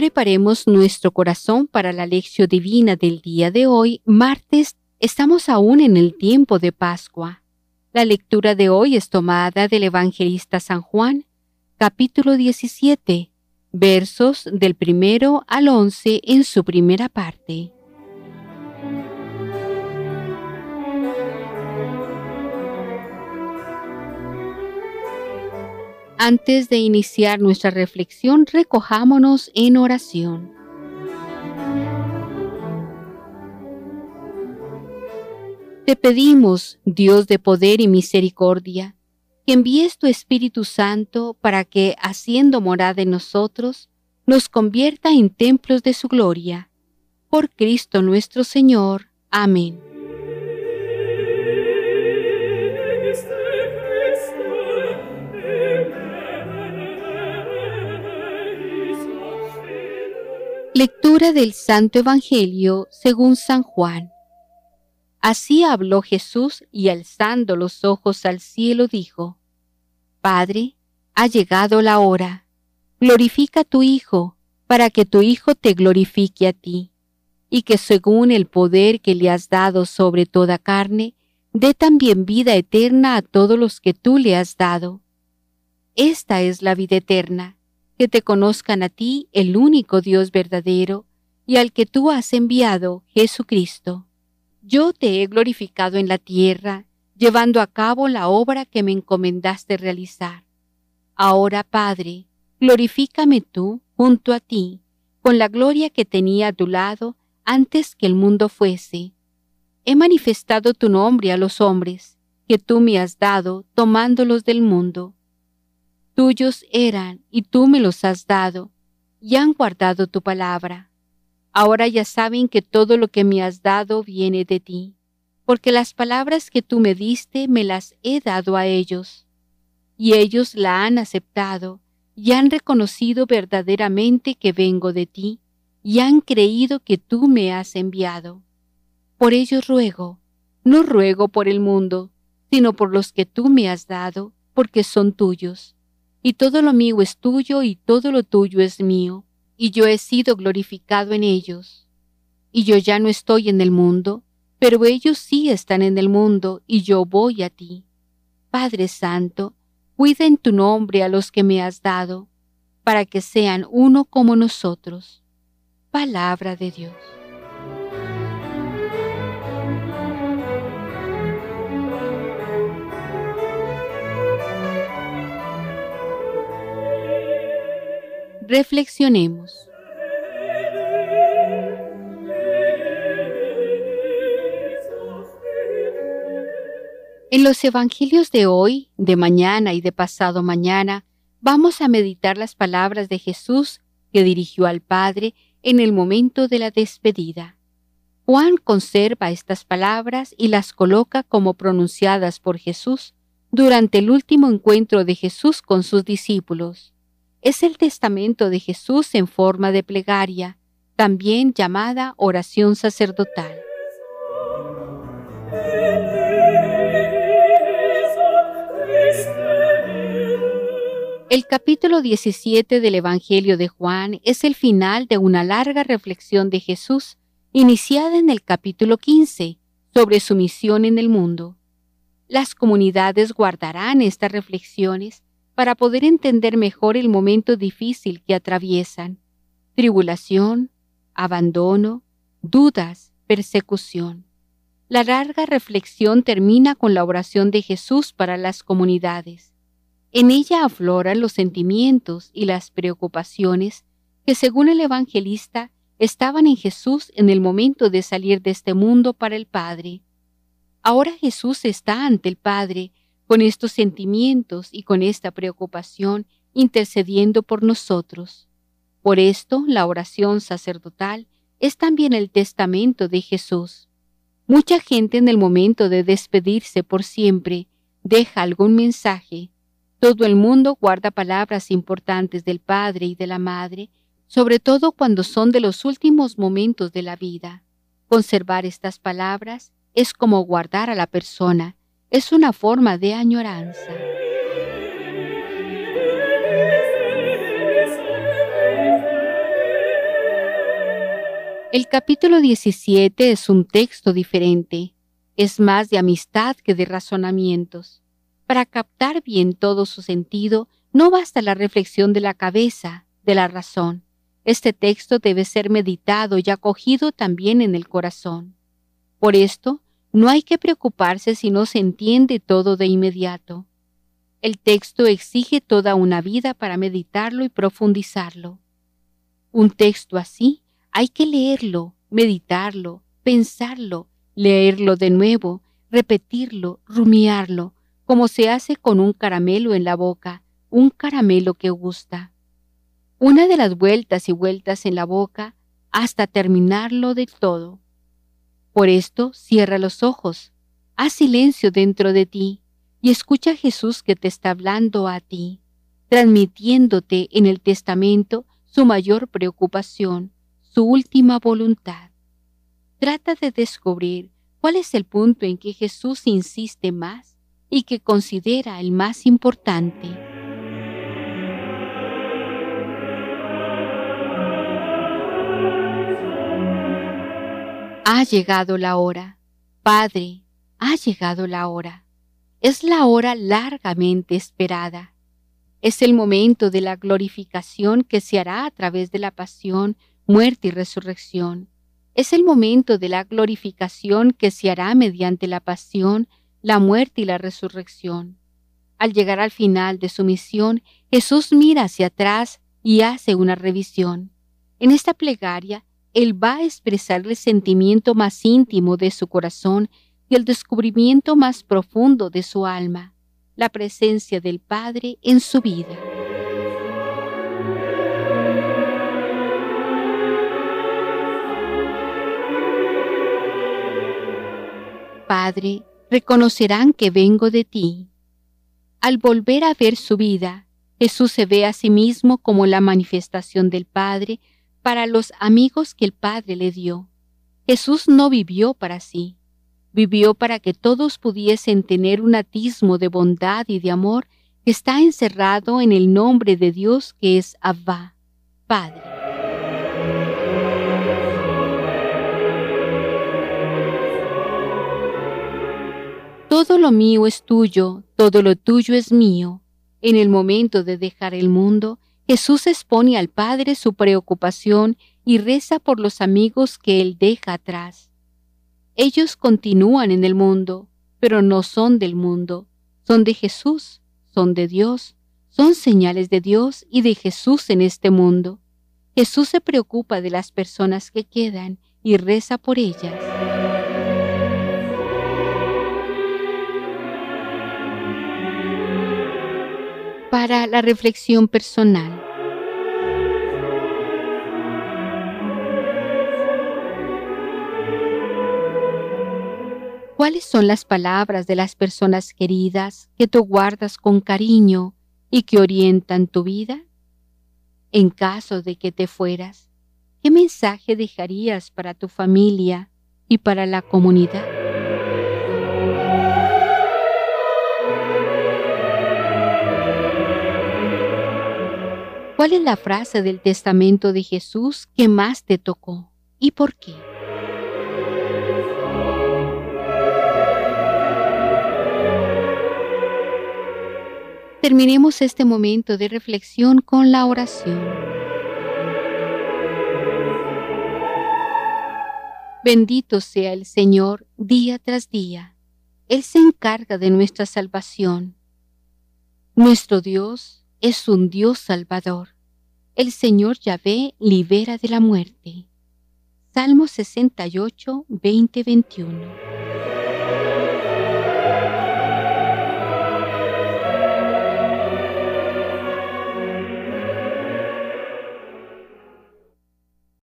Preparemos nuestro corazón para la lección divina del día de hoy, martes. Estamos aún en el tiempo de Pascua. La lectura de hoy es tomada del evangelista San Juan, capítulo 17, versos del primero al once en su primera parte. Antes de iniciar nuestra reflexión, recojámonos en oración. Te pedimos, Dios de poder y misericordia, que envíes tu Espíritu Santo para que, haciendo morada en nosotros, nos convierta en templos de su gloria. Por Cristo nuestro Señor. Amén. Del Santo Evangelio según San Juan. Así habló Jesús y alzando los ojos al cielo dijo, Padre, ha llegado la hora, glorifica a tu Hijo, para que tu Hijo te glorifique a ti, y que según el poder que le has dado sobre toda carne, dé también vida eterna a todos los que tú le has dado. Esta es la vida eterna que te conozcan a ti, el único Dios verdadero, y al que tú has enviado, Jesucristo. Yo te he glorificado en la tierra, llevando a cabo la obra que me encomendaste realizar. Ahora, Padre, glorifícame tú junto a ti, con la gloria que tenía a tu lado antes que el mundo fuese. He manifestado tu nombre a los hombres, que tú me has dado tomándolos del mundo tuyos eran y tú me los has dado, y han guardado tu palabra. Ahora ya saben que todo lo que me has dado viene de ti, porque las palabras que tú me diste me las he dado a ellos, y ellos la han aceptado, y han reconocido verdaderamente que vengo de ti, y han creído que tú me has enviado. Por ellos ruego, no ruego por el mundo, sino por los que tú me has dado, porque son tuyos y todo lo mío es tuyo y todo lo tuyo es mío, y yo he sido glorificado en ellos. Y yo ya no estoy en el mundo, pero ellos sí están en el mundo, y yo voy a ti. Padre Santo, cuida en tu nombre a los que me has dado, para que sean uno como nosotros. Palabra de Dios. Reflexionemos. En los Evangelios de hoy, de mañana y de pasado mañana, vamos a meditar las palabras de Jesús que dirigió al Padre en el momento de la despedida. Juan conserva estas palabras y las coloca como pronunciadas por Jesús durante el último encuentro de Jesús con sus discípulos es el testamento de Jesús en forma de plegaria, también llamada oración sacerdotal. El capítulo 17 del Evangelio de Juan es el final de una larga reflexión de Jesús iniciada en el capítulo 15 sobre su misión en el mundo. Las comunidades guardarán estas reflexiones para poder entender mejor el momento difícil que atraviesan, tribulación, abandono, dudas, persecución. La larga reflexión termina con la oración de Jesús para las comunidades. En ella afloran los sentimientos y las preocupaciones que según el evangelista estaban en Jesús en el momento de salir de este mundo para el Padre. Ahora Jesús está ante el Padre con estos sentimientos y con esta preocupación intercediendo por nosotros. Por esto, la oración sacerdotal es también el testamento de Jesús. Mucha gente en el momento de despedirse por siempre deja algún mensaje. Todo el mundo guarda palabras importantes del Padre y de la Madre, sobre todo cuando son de los últimos momentos de la vida. Conservar estas palabras es como guardar a la persona es una forma de añoranza. El capítulo 17 es un texto diferente. Es más de amistad que de razonamientos. Para captar bien todo su sentido, no basta la reflexión de la cabeza, de la razón. Este texto debe ser meditado y acogido también en el corazón. Por esto, no hay que preocuparse si no se entiende todo de inmediato. El texto exige toda una vida para meditarlo y profundizarlo. Un texto así hay que leerlo, meditarlo, pensarlo, leerlo de nuevo, repetirlo, rumiarlo, como se hace con un caramelo en la boca, un caramelo que gusta. Una de las vueltas y vueltas en la boca hasta terminarlo de todo. Por esto, cierra los ojos, haz silencio dentro de ti y escucha a Jesús que te está hablando a ti, transmitiéndote en el testamento su mayor preocupación, su última voluntad. Trata de descubrir cuál es el punto en que Jesús insiste más y que considera el más importante. Ha llegado la hora. Padre, ha llegado la hora. Es la hora largamente esperada. Es el momento de la glorificación que se hará a través de la pasión muerte y resurrección. Es el momento de la glorificación que se hará mediante la pasión, la muerte y la resurrección. Al llegar al final de su misión, Jesús mira hacia atrás y hace una revisión. En esta plegaria, Él va a expresar el sentimiento más íntimo de su corazón y el descubrimiento más profundo de su alma, la presencia del Padre en su vida. Padre, reconocerán que vengo de ti. Al volver a ver su vida, Jesús se ve a sí mismo como la manifestación del Padre para los amigos que el Padre le dio. Jesús no vivió para sí, vivió para que todos pudiesen tener un atismo de bondad y de amor que está encerrado en el nombre de Dios que es Abba, Padre. Todo lo mío es tuyo, todo lo tuyo es mío. En el momento de dejar el mundo, Jesús expone al Padre su preocupación y reza por los amigos que Él deja atrás. Ellos continúan en el mundo, pero no son del mundo, son de Jesús, son de Dios, son señales de Dios y de Jesús en este mundo. Jesús se preocupa de las personas que quedan y reza por ellas. para la reflexión personal. ¿Cuáles son las palabras de las personas queridas que tú guardas con cariño y que orientan tu vida? En caso de que te fueras, ¿qué mensaje dejarías para tu familia y para la comunidad? ¿Cuál es la frase del testamento de Jesús que más te tocó y por qué? Terminemos este momento de reflexión con la oración. Bendito sea el Señor día tras día. Él se encarga de nuestra salvación. Nuestro Dios es un Dios salvador. El Señor Yahvé libera de la muerte. Salmo 68, 20, 21.